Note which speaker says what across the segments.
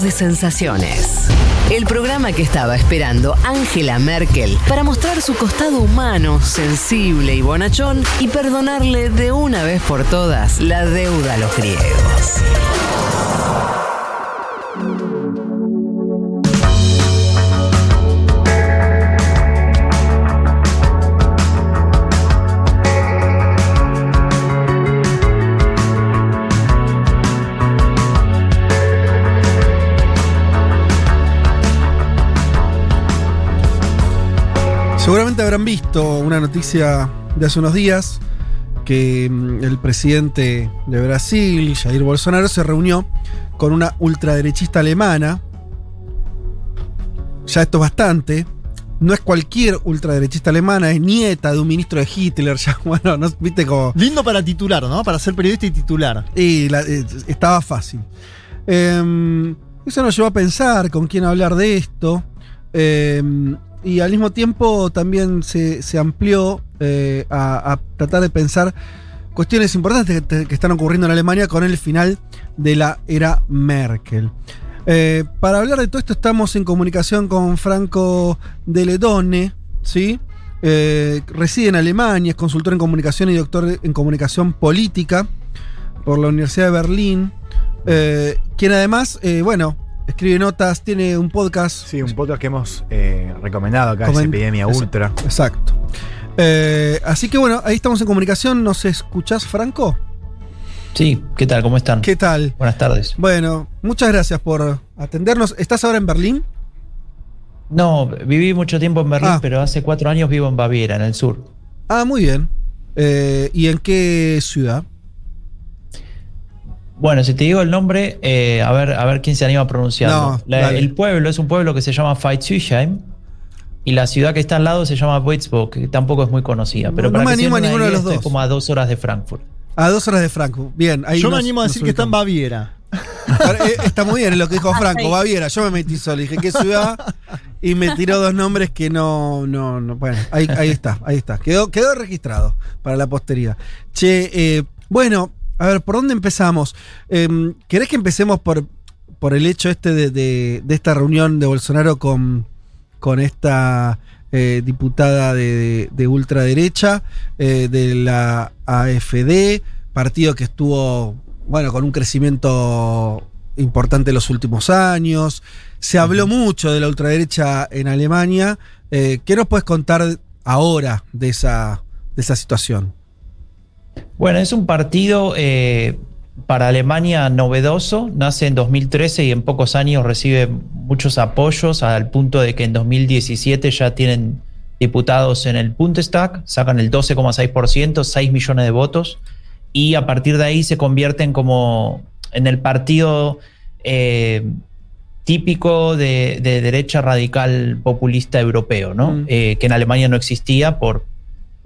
Speaker 1: De Sensaciones. El programa que estaba esperando Angela Merkel para mostrar su costado humano, sensible y bonachón y perdonarle de una vez por todas la deuda a los griegos.
Speaker 2: Habrán visto una noticia de hace unos días que mm, el presidente de Brasil, Jair Bolsonaro, se reunió con una ultraderechista alemana. Ya esto es bastante. No es cualquier ultraderechista alemana, es nieta de un ministro de Hitler. Ya, bueno, no, viste como.
Speaker 3: Lindo para titular, ¿no? Para ser periodista y titular.
Speaker 2: Y la- eh, estaba fácil. Eh, eso nos llevó a pensar con quién hablar de esto. Eh, y al mismo tiempo también se, se amplió eh, a, a tratar de pensar cuestiones importantes que, están ocurriendo en Alemania con el final de la era Merkel. Eh, para hablar de todo esto estamos en comunicación con Franco de Ledone, ¿sí? Eh, reside en Alemania, es consultor en comunicación y doctor en comunicación política por la Universidad de Berlín, eh, quien además, bueno, escribe notas, tiene un podcast.
Speaker 4: Sí, un podcast que hemos eh, recomendado acá, es
Speaker 2: Comen-
Speaker 4: Epidemia
Speaker 2: Exacto.
Speaker 4: Ultra.
Speaker 2: Exacto. Eh, así que bueno, ahí estamos en comunicación. ¿Nos escuchás, Franco?
Speaker 5: Sí, ¿qué tal? ¿Cómo están?
Speaker 2: ¿Qué tal?
Speaker 5: Buenas tardes.
Speaker 2: Bueno, muchas gracias por atendernos. ¿Estás ahora en Berlín?
Speaker 5: No, viví mucho tiempo en Berlín,
Speaker 2: Ah.
Speaker 5: pero hace cuatro años vivo en Baviera, en el sur.
Speaker 2: Ah, muy bien. Eh, ¿Y en qué ciudad?
Speaker 5: Bueno, si te digo el nombre, eh, a, ver, a ver quién se anima a pronunciarlo.
Speaker 2: No,
Speaker 5: La-
Speaker 2: dale.
Speaker 5: el pueblo es un pueblo que se llama Veitshöchheim y la ciudad que está al lado se llama Würzburg, que tampoco es muy conocida. Pero
Speaker 2: No
Speaker 5: para
Speaker 2: me animo a ninguno de los dos.
Speaker 5: como a dos horas de Frankfurt.
Speaker 2: A dos horas de Franco. Bien, ahí
Speaker 3: Yo me animo a decir que está en. Baviera.
Speaker 2: Eh, Está muy bien lo que dijo Franco, Baviera. Yo me metí solo, dije qué ciudad y me tiró dos nombres que no, no, no. Bueno, ahí, ahí está, ahí está. Quedó, quedó registrado para la posteridad. Che, eh, bueno, a ver, ¿por dónde empezamos? Eh, ¿Querés que empecemos por, por el hecho este de, de- de esta reunión de Bolsonaro con, con esta eh, diputada de, de ultraderecha eh, de la AFD, partido que estuvo, bueno, con un crecimiento importante en los últimos años. Se habló mucho de la ultraderecha en Alemania. Eh, ¿Qué nos puedes contar ahora de esa, de esa situación?
Speaker 5: Bueno, es un partido eh, para Alemania novedoso, nace en 2013 y en pocos años recibe muchos apoyos al punto de que en 2017 ya tienen diputados en el Bundestag, sacan el 12,6%, 6 millones de votos y a partir de ahí se convierten como en el partido eh, típico de, de derecha radical populista europeo, ¿no?
Speaker 2: Mm.
Speaker 5: Eh, que en Alemania no existía por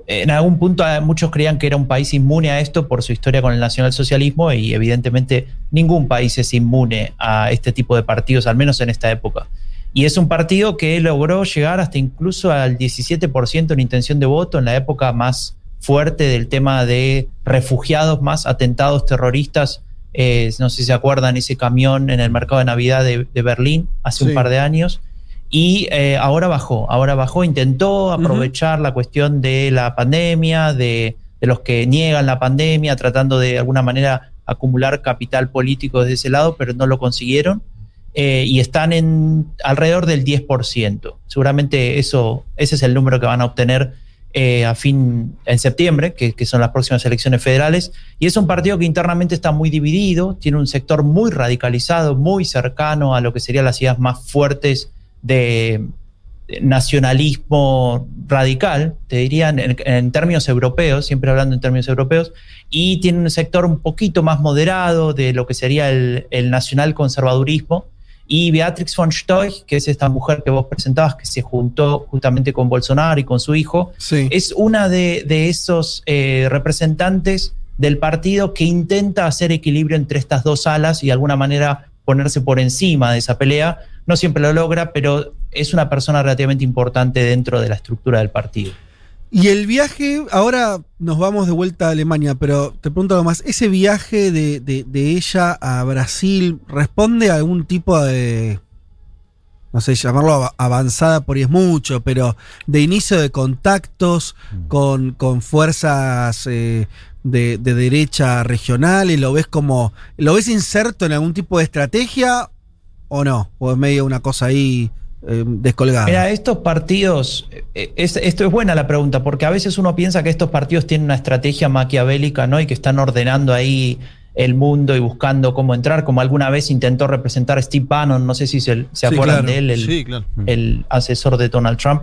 Speaker 5: en algún punto eh, muchos creían que era un país inmune a esto por su historia con el nacionalsocialismo y evidentemente ningún país es inmune a este tipo de partidos, al menos en esta época. Y es un partido que logró llegar hasta incluso al 17% en intención de voto en la época más fuerte del tema de refugiados, más atentados terroristas. Eh, no sé si se acuerdan ese camión en el mercado de Navidad de, de Berlín hace
Speaker 2: Sí.
Speaker 5: un par de años. Y eh, ahora bajó, ahora bajó, intentó aprovechar la cuestión de la pandemia, de, de los que niegan la pandemia, tratando de, de alguna manera acumular capital político desde ese lado, pero no lo consiguieron. Eh, y están en alrededor del 10%. Seguramente eso, ese es el número que van a obtener eh, a fin en septiembre, que, que son las próximas elecciones federales. Y es un partido que internamente está muy dividido, tiene un sector muy radicalizado, muy cercano a lo que serían las ideas más fuertes de nacionalismo radical, te dirían en, en, términos europeos, siempre hablando en términos europeos, y tiene un sector un poquito más moderado de lo que sería el, el nacional conservadurismo. Y Beatrix von Stoich, que es esta mujer que vos presentabas, que se juntó justamente con Bolsonaro y con su hijo,
Speaker 2: Sí.
Speaker 5: es una de, de esos eh, representantes del partido que intenta hacer equilibrio entre estas dos alas y de alguna manera ponerse por encima de esa pelea. No siempre lo logra, pero es una persona relativamente importante dentro de la estructura del partido.
Speaker 2: Y el viaje, ahora nos vamos de vuelta a Alemania, pero te pregunto algo más. ¿Ese viaje de, de- de ella a Brasil responde a algún tipo de, no sé, llamarlo av- avanzada por ahí es mucho, pero de inicio de contactos con, con fuerzas eh, de, de derecha regionales? ¿Lo ves como, lo ves inserto en algún tipo de estrategia o no? ¿O es medio una cosa ahí eh, descolgada?
Speaker 5: Mira, estos partidos, eh, es- esto es buena la pregunta, porque a veces uno piensa que estos partidos tienen una estrategia maquiavélica, ¿no? Y que están ordenando ahí el mundo y buscando cómo entrar, como alguna vez intentó representar Steve Bannon, no sé si se, se
Speaker 2: Sí,
Speaker 5: acuerdan
Speaker 2: claro.
Speaker 5: de él, el,
Speaker 3: Sí, claro.
Speaker 5: el asesor de Donald Trump.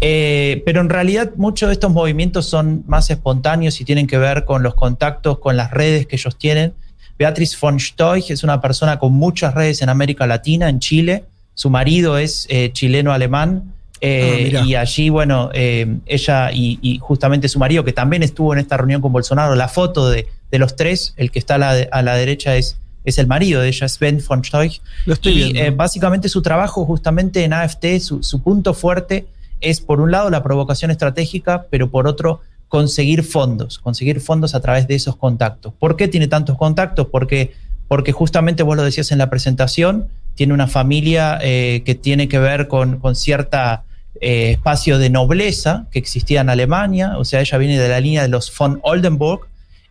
Speaker 5: Eh, pero en realidad muchos de estos movimientos son más espontáneos y tienen que ver con los contactos, con las redes que ellos tienen. Beatriz von Stoich es una persona con muchas redes en América Latina, en Chile. Su marido es eh, chileno-alemán. eh,
Speaker 2: Ah,
Speaker 5: y allí, bueno, eh, ella y, y justamente su marido, que también estuvo en esta reunión con Bolsonaro, la foto de, de los tres, el que está a la, de- a la derecha es, es el marido de ella, Sven von Stoich.
Speaker 2: Lo estoy
Speaker 5: y
Speaker 2: viendo.
Speaker 5: eh, básicamente su trabajo justamente en AFT, su, su punto fuerte es por un lado la provocación estratégica, pero por otro conseguir fondos, conseguir fondos a través de esos contactos. ¿Por qué tiene tantos contactos? Porque, porque justamente vos lo decías en la presentación, tiene una familia eh, que tiene que ver con, con eh, espacio de nobleza que existía en Alemania, o sea, ella viene de la línea de los von Oldenburg,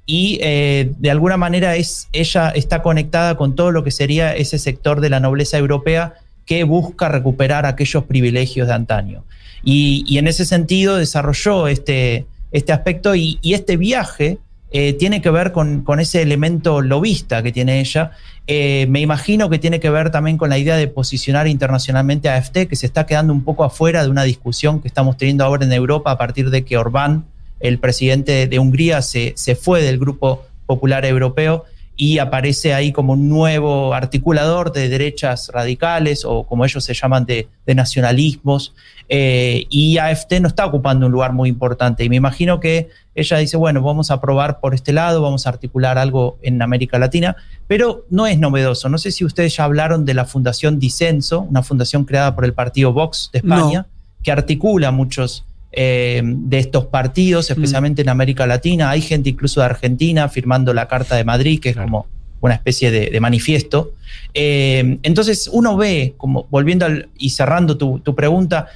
Speaker 5: y eh, de alguna manera es, ella está conectada con todo lo que sería ese sector de la nobleza europea que busca recuperar aquellos privilegios de antaño. Y en ese sentido desarrolló este, este aspecto y, este viaje eh, tiene que ver con, con ese elemento lobista que tiene ella. Eh, me imagino que tiene que ver también con la idea de posicionar internacionalmente a AFT, que se está quedando un poco afuera de una discusión que estamos teniendo ahora en Europa a partir de que Orbán, el presidente de Hungría, se, se fue del Grupo Popular Europeo y aparece ahí como un nuevo articulador de derechas radicales o como ellos se llaman de, de nacionalismos. Eh, y AFT no está ocupando un lugar muy importante. Y me imagino que ella dice, bueno, vamos a probar por este lado, vamos a articular algo en América Latina, pero no es novedoso. No sé si ustedes ya hablaron de la Fundación Disenso, una fundación creada por el partido Vox de España, que articula muchos eh, de estos partidos, especialmente en América Latina. Hay gente incluso de Argentina firmando la Carta de Madrid, que es como una especie de, de manifiesto. Eh, entonces uno ve, como volviendo al- y cerrando tu, tu pregunta,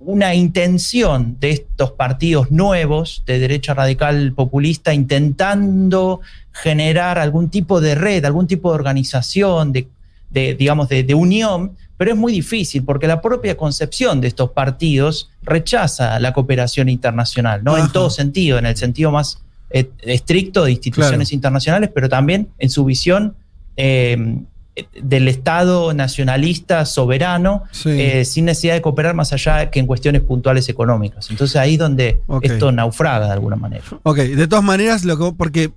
Speaker 5: una intención de estos partidos nuevos de derecha radical populista intentando generar algún tipo de red, algún tipo de organización, de, de, digamos, de, de unión, pero es muy difícil porque la propia concepción de estos partidos rechaza la cooperación internacional, ¿no?
Speaker 2: Ajá.
Speaker 5: En todo sentido, en el sentido más eh, estricto de instituciones
Speaker 2: Claro.
Speaker 5: internacionales, pero también en su visión eh, del Estado nacionalista soberano,
Speaker 2: Sí.
Speaker 5: eh, sin necesidad de cooperar más allá que en cuestiones puntuales económicas. Entonces ahí es donde esto naufraga de alguna manera.
Speaker 2: Ok, de todas maneras, lo que, porque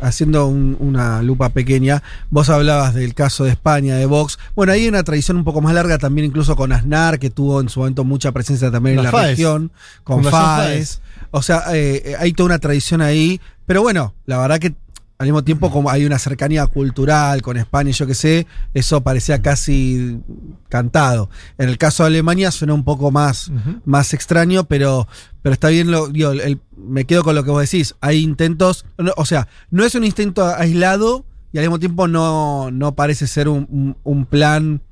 Speaker 2: haciendo un- una lupa pequeña, vos hablabas del caso de España, de Vox. Bueno, hay una tradición un poco más larga también, incluso con Aznar, que tuvo en su momento mucha presencia también en
Speaker 3: La FAES.
Speaker 2: región, con.
Speaker 3: FAES.
Speaker 2: O sea, eh, eh, hay toda una tradición ahí. Pero bueno, la verdad que al mismo tiempo, como hay una cercanía cultural con España, y yo qué sé, eso parecía casi cantado. En el caso de Alemania suena un poco más más extraño, pero, pero está bien, lo, digo, el- me quedo con lo que vos decís. Hay intentos, no, o sea, no es un intento aislado y al mismo tiempo no, no parece ser un, un- un plan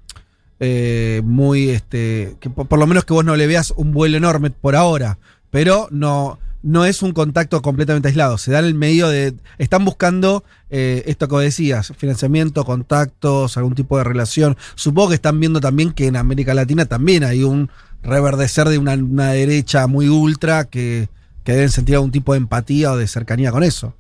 Speaker 2: eh, muy, este, que por, por lo menos que vos no le veas un vuelo enorme por ahora, pero no, no es un contacto completamente aislado. Se da en el medio de, están buscando eh, esto que decías, financiamiento, contactos, algún tipo de relación. Supongo que están viendo también que en América Latina también hay un reverdecer de una, una derecha muy ultra que, que deben sentir algún tipo de empatía o de cercanía con eso.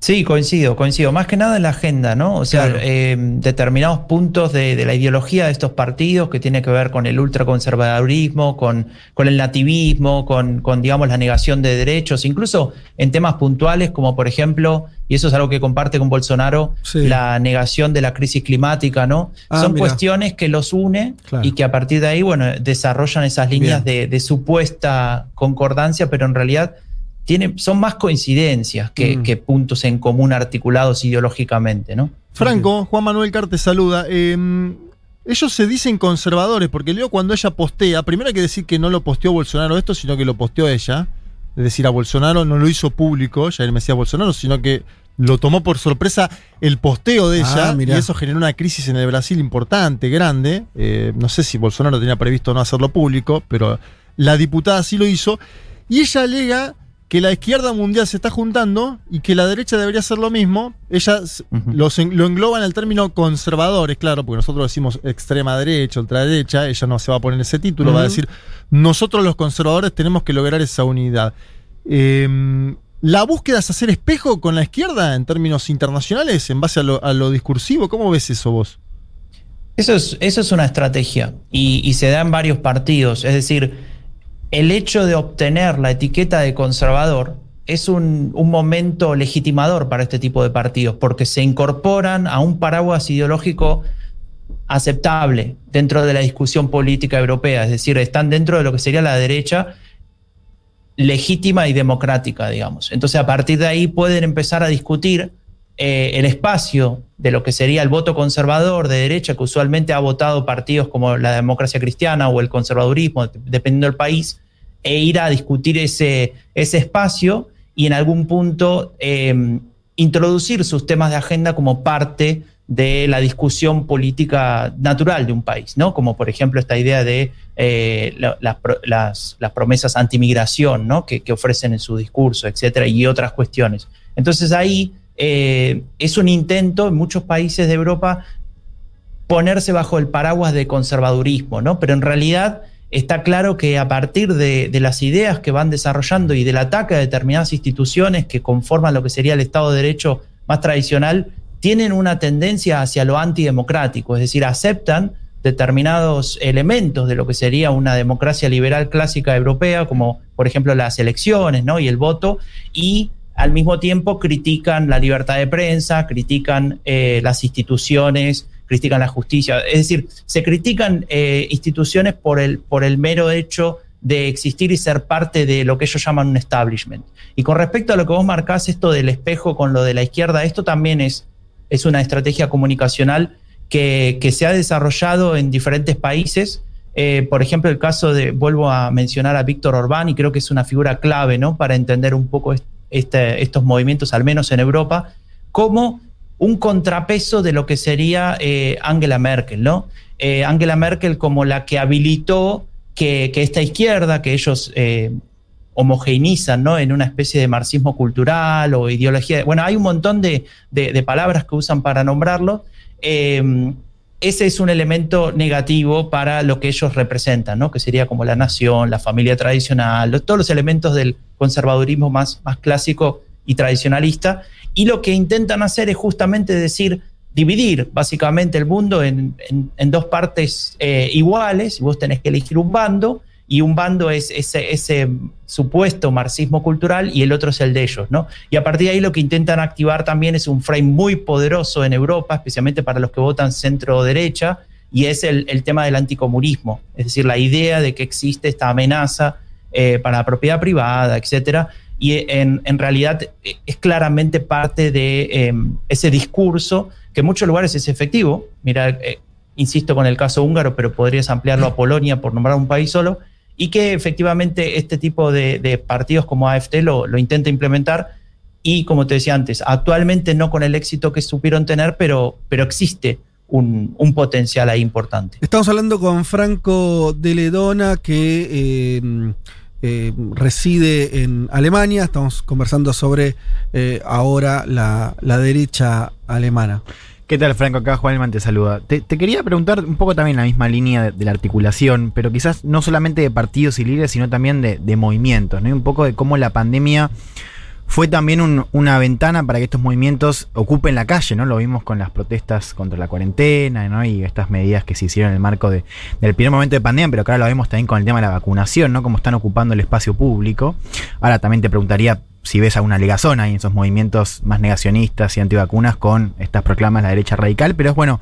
Speaker 5: Sí, coincido, coincido. Más que nada en la agenda, ¿no? O sea,
Speaker 2: Claro.
Speaker 5: eh, determinados puntos de, de la ideología de estos partidos que tiene que ver con el ultraconservadurismo, con, con el nativismo, con, con, digamos, la negación de derechos, incluso en temas puntuales como, por ejemplo, y eso es algo que comparte con Bolsonaro,
Speaker 2: Sí.
Speaker 5: la negación de la crisis climática, ¿no?
Speaker 2: Ah,
Speaker 5: Son cuestiones que los une
Speaker 2: Claro.
Speaker 5: y que a partir de ahí, bueno, desarrollan esas líneas de, de supuesta concordancia, pero en realidad tiene, son más coincidencias que,
Speaker 2: Mm.
Speaker 5: que puntos en común articulados ideológicamente, ¿no?
Speaker 3: Franco, Juan Manuel Car te saluda. Eh, ellos se dicen conservadores, porque luego cuando ella postea, primero hay que decir que no lo posteó Bolsonaro esto, sino que lo posteó ella. Es decir, a Bolsonaro no lo hizo público, ya él me decía Bolsonaro, sino que lo tomó por sorpresa el posteo de
Speaker 2: Ah,
Speaker 3: ella
Speaker 2: mirá.
Speaker 3: y eso generó una crisis en el Brasil importante, grande. Eh, no sé si Bolsonaro tenía previsto no hacerlo público, pero la diputada sí lo hizo. Y ella alega que la izquierda mundial se está juntando y que la derecha debería hacer lo mismo. Ella s-
Speaker 5: Ujú.
Speaker 3: los en- lo engloba en el término conservadores, claro, porque nosotros decimos extrema derecha, ultraderecha. Ella no se va a poner ese título, va a decir, nosotros los conservadores tenemos que lograr esa unidad. Eh, la búsqueda es hacer espejo con la izquierda en términos internacionales, en base a lo, a lo discursivo. ¿Cómo ves eso vos?
Speaker 5: Eso es, eso es una estrategia y, y se da en varios partidos. Es decir, el hecho de obtener la etiqueta de conservador es un, momento legitimador para este tipo de partidos porque se incorporan a un paraguas ideológico aceptable dentro de la discusión política europea. Es decir, están dentro de lo que sería la derecha legítima y democrática, digamos. Entonces, a partir de ahí pueden empezar a discutir eh, el espacio de lo que sería el voto conservador de derecha, que usualmente ha votado partidos como la democracia cristiana o el conservadurismo, dependiendo del país, e ir a discutir ese, ese espacio y en algún punto eh, introducir sus temas de agenda como parte de la discusión política natural de un país, ¿no? Como por ejemplo esta idea de eh, la- las- las promesas antimigración, ¿no? Que, que ofrecen en su discurso, etcétera, y otras cuestiones. Entonces ahí eh, es un intento en muchos países de Europa ponerse bajo el paraguas de conservadurismo, ¿no? Pero en realidad está claro que a partir de, de las ideas que van desarrollando y del ataque a determinadas instituciones que conforman lo que sería el Estado de Derecho más tradicional, tienen una tendencia hacia lo antidemocrático, es decir, aceptan determinados elementos de lo que sería una democracia liberal clásica europea, como por ejemplo las elecciones ¿no? y el voto, y al mismo tiempo critican la libertad de prensa, critican eh, las instituciones, critican la justicia. Es decir, se critican eh, instituciones por el, por el mero hecho de existir y ser parte de lo que ellos llaman un establishment. Y con respecto a lo que vos marcás, esto del espejo con lo de la izquierda, esto también es, es una estrategia comunicacional que, que se ha desarrollado en diferentes países. Eh, por ejemplo, el caso de, vuelvo a mencionar a Víctor Orbán, y creo que es una figura clave ¿no? para entender un poco estos movimientos, al menos en Europa, como un contrapeso de lo que sería eh, Angela Merkel, ¿no? Eh, Angela Merkel como la que habilitó que, que esta izquierda, que ellos eh, homogeneizan ¿no? en una especie de marxismo cultural o ideología. Bueno, hay un montón de- de palabras que usan para nombrarlo. Ese es un elemento negativo para lo que ellos representan, ¿no? que sería como la nación, la familia tradicional, todos los elementos del conservadurismo más, más clásico y tradicionalista. Y lo que intentan hacer es justamente decir, dividir básicamente el mundo en, en- en dos partes eh, iguales, y vos tenés que elegir un bando, y un bando es ese, supuesto marxismo cultural y el otro es el de ellos, ¿no? Y a partir de ahí lo que intentan activar también es un frame muy poderoso en Europa, especialmente para los que votan centro-derecha, y es el, tema del anticomunismo, es decir, la idea de que existe esta amenaza eh, para la propiedad privada, etcétera, y en, realidad eh, es claramente parte de eh, ese discurso que en muchos lugares es efectivo. Mira, eh, insisto con el caso húngaro, pero podrías ampliarlo a Polonia por nombrar un país solo, y que efectivamente este tipo de, partidos como AFT lo, intenta implementar. Y como te decía antes, actualmente no con el éxito que supieron tener, pero, pero existe un, un potencial ahí importante.
Speaker 2: Estamos hablando con Franco de Ledona, que eh, eh, reside en Alemania. Estamos conversando sobre eh, ahora la, la derecha alemana.
Speaker 4: ¿Qué tal, Franco? Acá Juanman te saluda. Te, quería preguntar un poco también la misma línea de, la articulación, pero quizás no solamente de partidos y líderes, sino también de, movimientos, ¿no? Y un poco de cómo la pandemia fue también un- una ventana para que estos movimientos ocupen la calle, ¿no? Lo vimos con las protestas contra la cuarentena, ¿no? Y estas medidas que se hicieron en el marco de- del primer momento de pandemia, pero ahora lo vemos también con el tema de la vacunación, ¿no? Cómo están ocupando el espacio público. Ahora también te preguntaría si ves alguna ligazón ahí en esos movimientos más negacionistas y antivacunas con estas proclamas de la derecha radical, pero es bueno,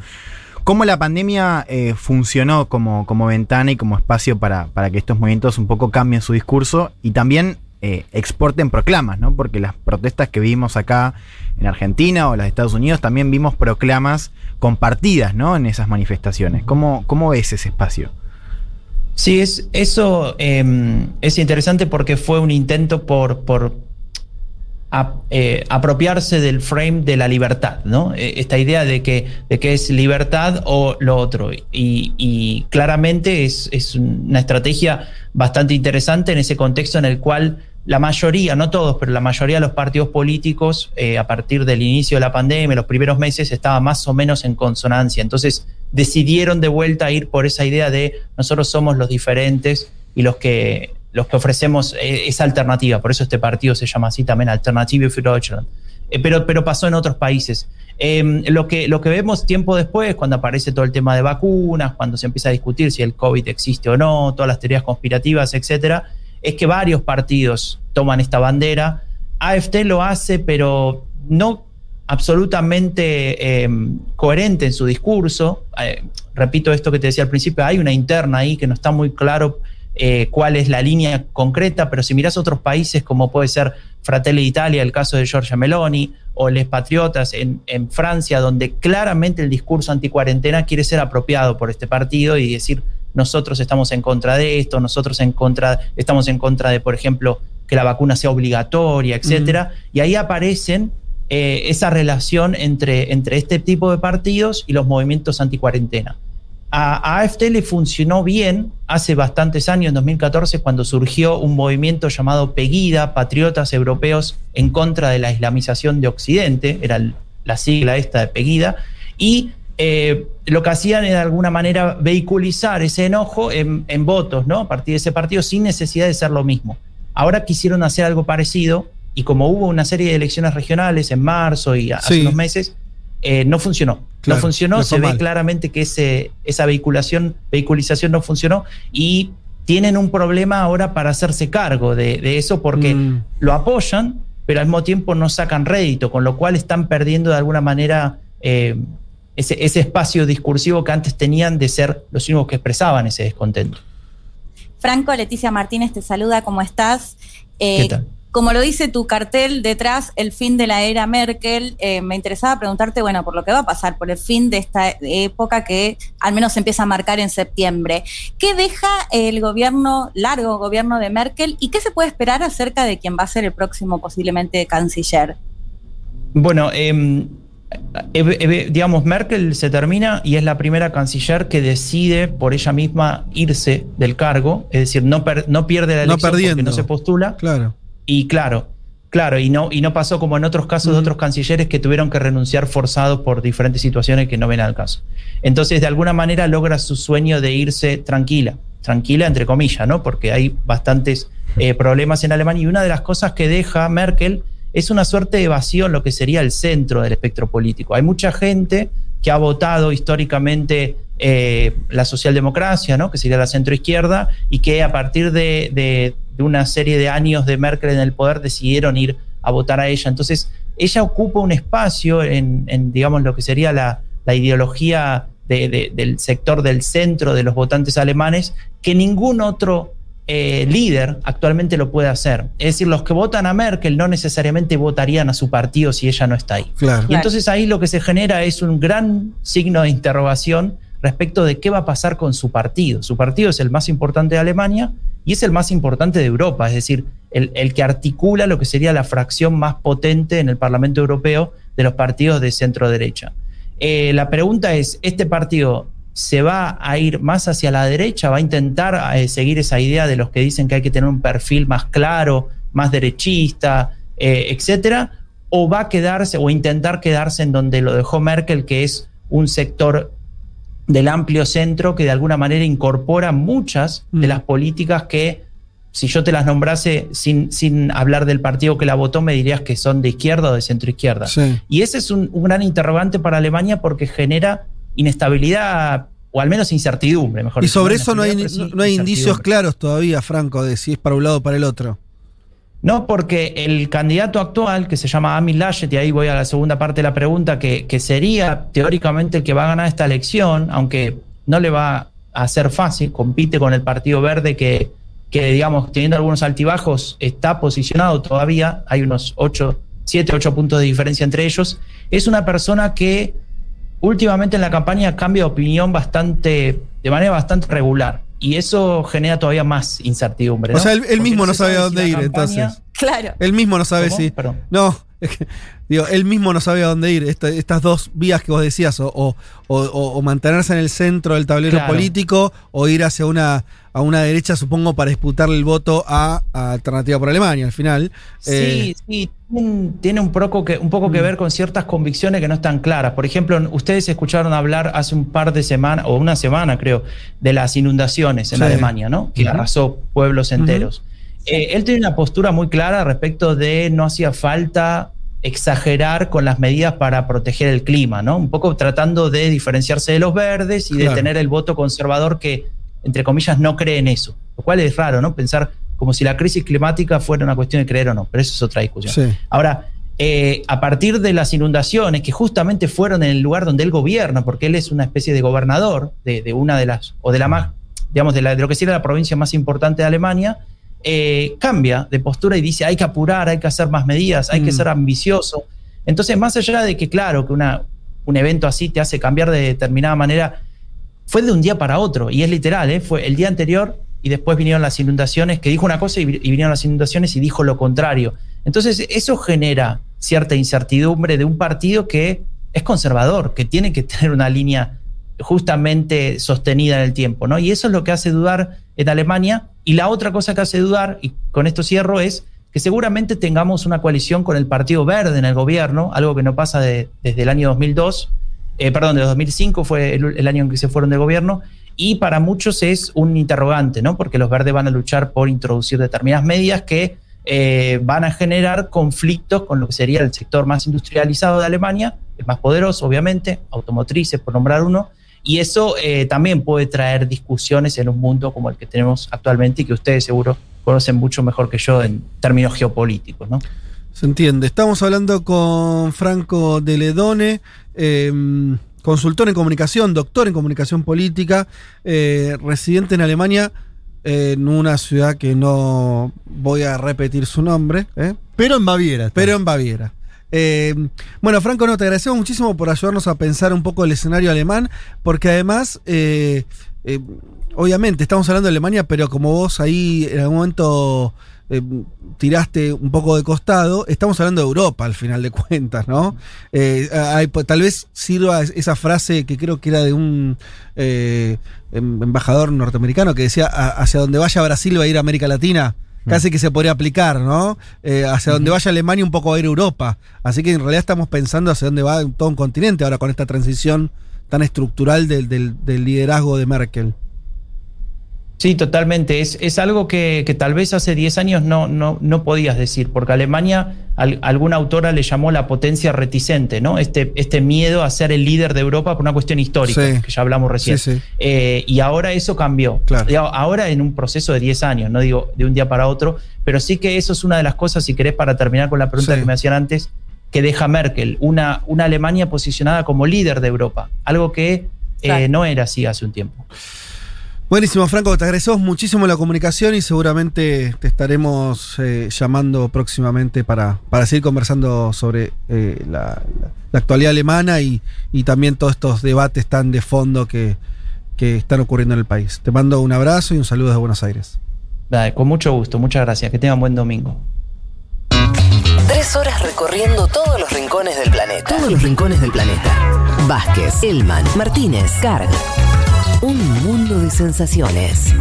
Speaker 4: cómo la pandemia eh, funcionó como, como ventana y como espacio para, para que estos movimientos un poco cambien su discurso y también eh, exporten proclamas, ¿no? Porque las protestas que vimos acá en Argentina o las de Estados Unidos también vimos proclamas compartidas, ¿no? En esas manifestaciones. ¿Cómo, cómo ves ese espacio?
Speaker 5: Sí, es, eso em, es interesante porque fue un intento por eh, apropiarse del frame de la libertad, ¿no? E, esta idea de que, de es libertad o lo otro. Y, claramente es, es, una estrategia bastante interesante en ese contexto en el cual la mayoría, no todos, pero la mayoría de los partidos políticos, eh, a partir del inicio de la pandemia, los primeros meses, estaba más o menos en consonancia. Entonces decidieron de vuelta ir por esa idea de nosotros somos los diferentes y los que, los que ofrecemos eh, esa alternativa. Por eso este partido se llama así también Alternative für Deutschland. Eh, pero, pero pasó en otros países. Em, lo, que, lo que vemos tiempo después, cuando aparece todo el tema de vacunas, cuando se empieza a discutir si el COVID existe o no, todas las teorías conspirativas, etcétera, es que varios partidos toman esta bandera. AFT lo hace, pero no absolutamente em, coherente en su discurso. Eh, repito esto que te decía al principio, hay una interna ahí que no está muy claro eh, cuál es la línea concreta, pero si miras otros países como puede ser Fratelli Italia, el caso de Giorgia Meloni, o Les Patriotas en, en Francia, donde claramente el discurso anticuarentena quiere ser apropiado por este partido y decir, nosotros estamos en contra de esto, nosotros en contra, estamos en contra de, por ejemplo, que la vacuna sea obligatoria, etcétera. Y ahí aparecen eh, esa relación entre, entre este tipo de partidos y los movimientos anticuarentena. A, AFT le funcionó bien hace bastantes años, en 2014, cuando surgió un movimiento llamado Pegida, Patriotas Europeos en contra de la islamización de Occidente, era la sigla esta de Pegida, y eh, lo que hacían era de alguna manera vehiculizar ese enojo en, votos, ¿no? A partir de ese partido, sin necesidad de ser lo mismo. Ahora quisieron hacer algo parecido y como hubo una serie de elecciones regionales en marzo y hace unos meses, eh, no funcionó. no funcionó, se ve claramente que ese, esa vehiculación, vehiculización no funcionó y tienen un problema ahora para hacerse cargo de, eso porque mm. lo apoyan, pero al mismo tiempo no sacan rédito, con lo cual están perdiendo de alguna manera eh, ese, espacio discursivo que antes tenían de ser los únicos que expresaban ese descontento.
Speaker 6: Franco, Leticia Martínez te saluda, ¿cómo estás? Eh, como lo dice tu cartel detrás, el fin de la era Merkel, eh, me interesaba preguntarte, bueno, por lo que va a pasar, por el fin de esta época que al menos se empieza a marcar en septiembre. ¿Qué deja el gobierno, largo gobierno de Merkel, y qué se puede esperar acerca de quién va a ser el próximo posiblemente canciller?
Speaker 5: Bueno, eh, digamos, Merkel se termina y es la primera canciller que decide por ella misma irse del cargo, es decir, no, no pierde la elección no porque no se postula.
Speaker 2: Claro.
Speaker 5: Y claro, claro, y no, y no pasó como en otros casos de otros cancilleres que tuvieron que renunciar forzados por diferentes situaciones que no ven al caso. Entonces, de alguna manera logra su sueño de irse tranquila, tranquila entre comillas, ¿no? Porque hay bastantes eh, problemas en Alemania y una de las cosas que deja Merkel es una suerte de evasión lo que sería el centro del espectro político. Hay mucha gente que ha votado históricamente eh, la socialdemocracia, ¿no? que sería la centroizquierda, y que a partir de, una serie de años de Merkel en el poder decidieron ir a votar a ella. Entonces, ella ocupa un espacio en, digamos, lo que sería la, ideología del sector del centro de los votantes alemanes que ningún otro eh, líder actualmente lo puede hacer. Es decir, los que votan a Merkel no necesariamente votarían a su partido si ella no está ahí. Y entonces ahí lo que se genera es un gran signo de interrogación respecto de qué va a pasar con su partido. Su partido es el más importante de Alemania y es el más importante de Europa, es decir, el, que articula lo que sería la fracción más potente en el Parlamento Europeo de los partidos de centro derecha. Eh, la pregunta es, ¿este partido se va a ir más hacia la derecha, va a intentar eh, seguir esa idea de los que dicen que hay que tener un perfil más claro, más derechista, eh, etcétera, o va a quedarse o intentar quedarse en donde lo dejó Merkel, que es un sector del amplio centro que de alguna manera incorpora muchas de mm. las políticas que, si yo te las nombrase sin, sin hablar del partido que la votó, me dirías que son de izquierda o de centro izquierda. Y ese es un gran interrogante para Alemania porque genera inestabilidad o al menos incertidumbre, mejor
Speaker 2: Y sobre eso no hay, no hay indicios claros todavía, Franco, de si es para un lado o para el otro.
Speaker 5: No, porque el candidato actual, que se llama Amin Laschet, y ahí voy a la segunda parte de la pregunta, que, que sería teóricamente el que va a ganar esta elección, aunque no le va a ser fácil, compite con el Partido Verde que que digamos, teniendo algunos altibajos, está posicionado todavía, hay unos 8, 7, 8 puntos de diferencia entre ellos, es una persona que últimamente en la campaña cambia de opinión bastante, de manera bastante regular. Y eso genera todavía más incertidumbre.
Speaker 2: O sea, él, mismo no sabe a dónde ir, entonces.
Speaker 6: Claro.
Speaker 2: Él mismo no sabe si. No, digo, él mismo no sabe a dónde ir. estas dos vías que vos decías, o, mantenerse en el centro del tablero político, o ir hacia una, a una derecha, supongo, para disputarle el voto a, Alternativa por Alemania al final.
Speaker 5: Sí, eh, sí, tiene un poco, que, un poco que mm. ver con ciertas convicciones que no están claras. Por ejemplo, ustedes escucharon hablar hace un par de semanas, o una semana creo, de las inundaciones en Alemania, ¿no? Que arrasó pueblos enteros. Eh, él tiene una postura muy clara respecto de no hacía falta exagerar con las medidas para proteger el clima, ¿no? Un poco tratando de diferenciarse de los verdes y de tener el voto conservador que, entre comillas, no cree en eso. Lo cual es raro, ¿no? Pensar como si la crisis climática fuera una cuestión de creer o no, pero eso es otra discusión. Ahora, eh, a partir de las inundaciones, que justamente fueron en el lugar donde él gobierna, porque él es una especie de gobernador de, una de las, o de la más, digamos, de, la, de lo que sería la provincia más importante de Alemania, eh, cambia de postura y dice hay que apurar, hay que hacer más medidas, hay que mm. ser ambicioso. Entonces, más allá de que, claro, que una, un evento así te hace cambiar de determinada manera, fue de un día para otro, y es literal, ¿eh? fue el día anterior y después vinieron las inundaciones, que dijo una cosa y, vinieron las inundaciones y dijo lo contrario. Entonces, eso genera cierta incertidumbre de un partido que es conservador, que tiene que tener una línea justamente sostenida en el tiempo, ¿no? Y eso es lo que hace dudar en Alemania. Y la otra cosa que hace dudar, y con esto cierro, es que seguramente tengamos una coalición con el Partido Verde en el gobierno, algo que no pasa desde el año 2002, eh, perdón, de 2005 fue el, año en que se fueron de gobierno, y para muchos es un interrogante, ¿no? Porque los verdes van a luchar por introducir determinadas medidas que eh, van a generar conflictos con lo que sería el sector más industrializado de Alemania, el más poderoso, obviamente, automotrices, por nombrar uno, y eso eh, también puede traer discusiones en un mundo como el que tenemos actualmente y que ustedes seguro conocen mucho mejor que yo en términos geopolíticos, ¿no?
Speaker 2: Se entiende. Estamos hablando con Franco de Ledone, em, consultor en comunicación, doctor en comunicación política, eh, residente en Alemania, en una ciudad que no voy a repetir su nombre. ¿eh?
Speaker 3: Pero en Baviera.
Speaker 2: Pero en Baviera. Eh, bueno, Franco, no, te agradecemos muchísimo por ayudarnos a pensar un poco el escenario alemán, porque además, eh, eh, obviamente, estamos hablando de Alemania, pero como vos ahí en algún momento tiraste un poco de costado, estamos hablando de Europa al final de cuentas, ¿no? Pues, tal vez sirva esa frase que creo que era de un em, embajador norteamericano que decía, hacia donde vaya Brasil va a ir América Latina casi que se podría aplicar, ¿no? Eh, hacia donde vaya Alemania un poco va a ir Europa. Así que en realidad estamos pensando hacia dónde va todo un continente ahora con esta transición tan estructural del, del liderazgo de Merkel.
Speaker 5: Sí, totalmente. Es, es algo que, que, tal vez hace 10 años no, no, no podías decir, porque Alemania, alguna autora le llamó la potencia reticente, ¿no? Este, este miedo a ser el líder de Europa por una cuestión histórica, que ya hablamos recién. Eh, y ahora eso cambió. Ahora en un proceso de 10 años, no digo de un día para otro, pero sí que eso es una de las cosas, si querés, para terminar con la pregunta que me hacían antes, que deja Merkel, una, una Alemania posicionada como líder de Europa, algo que eh, no era así hace un tiempo.
Speaker 2: Buenísimo, Franco, te agradecemos muchísimo la comunicación y seguramente te estaremos eh, llamando próximamente para, para seguir conversando sobre eh, la, actualidad alemana y, también todos estos debates tan de fondo que, están ocurriendo en el país. Te mando un abrazo y un saludo desde Buenos Aires.
Speaker 5: con mucho gusto, muchas gracias. Que tengan buen domingo.
Speaker 1: Tres horas recorriendo todos los rincones del planeta. Todos los rincones del planeta. Vázquez, Elman, Martínez, Carg. Un mundo de sensaciones.